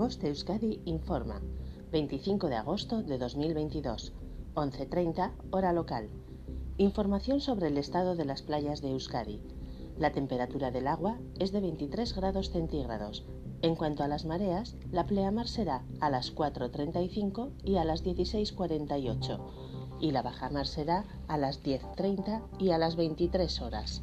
Boste Euskadi informa. 25 de agosto de 2022, 11.30 hora local. Información sobre el estado de las playas de Euskadi. La temperatura del agua es de 23 grados centígrados. En cuanto a las mareas, la pleamar será a las 4.35 y a las 16.48 y la bajamar será a las 10.30 y a las 23 horas.